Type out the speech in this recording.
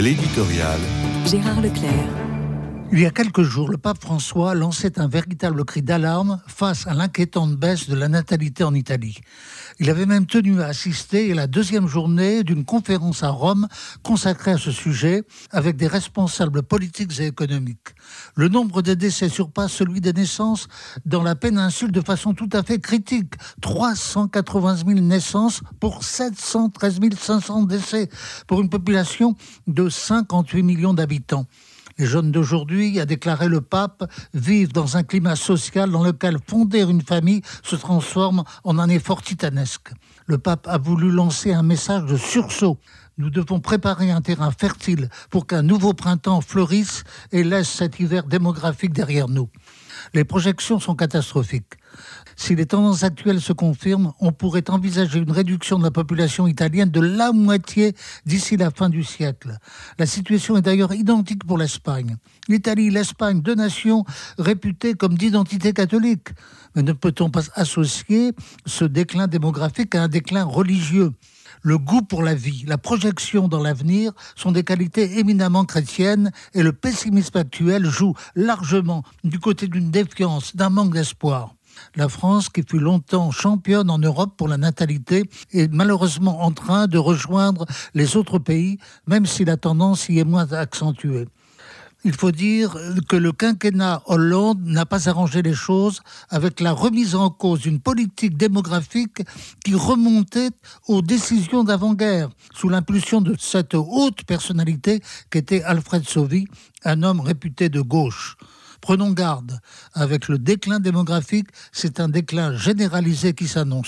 L'éditorial. Gérard Leclerc. Il y a quelques jours, le pape François lançait un véritable cri d'alarme face à l'inquiétante baisse de la natalité en Italie. Il avait même tenu à assister à la deuxième journée d'une conférence à Rome consacrée à ce sujet avec des responsables politiques et économiques. Le nombre de décès surpasse celui des naissances dans la péninsule de façon tout à fait critique. 380 000 naissances pour 713 500 décès pour une population de 58 millions d'habitants. Les jeunes d'aujourd'hui, a déclaré le pape, vivent dans un climat social dans lequel fonder une famille se transforme en un effort titanesque. Le pape a voulu lancer un message de sursaut. Nous devons préparer un terrain fertile pour qu'un nouveau printemps fleurisse et laisse cet hiver démographique derrière nous. Les projections sont catastrophiques. Si les tendances actuelles se confirment, on pourrait envisager une réduction de la population italienne de la moitié d'ici la fin du siècle. La situation est d'ailleurs identique pour l'Espagne. L'Italie l'Espagne, deux nations réputées comme d'identité catholique. Mais ne peut-on pas associer ce déclin démographique à un déclin religieux? Le goût pour la vie, la projection dans l'avenir sont des qualités éminemment chrétiennes et le pessimisme actuel joue largement du côté d'une défiance, d'un manque d'espoir. La France, qui fut longtemps championne en Europe pour la natalité, est malheureusement en train de rejoindre les autres pays, même si la tendance y est moins accentuée. Il faut dire que le quinquennat Hollande n'a pas arrangé les choses avec la remise en cause d'une politique démographique qui remontait aux décisions d'avant-guerre, sous l'impulsion de cette haute personnalité qu'était Alfred Sauvy, un homme réputé de gauche. Prenons garde, avec le déclin démographique, c'est un déclin généralisé qui s'annonce.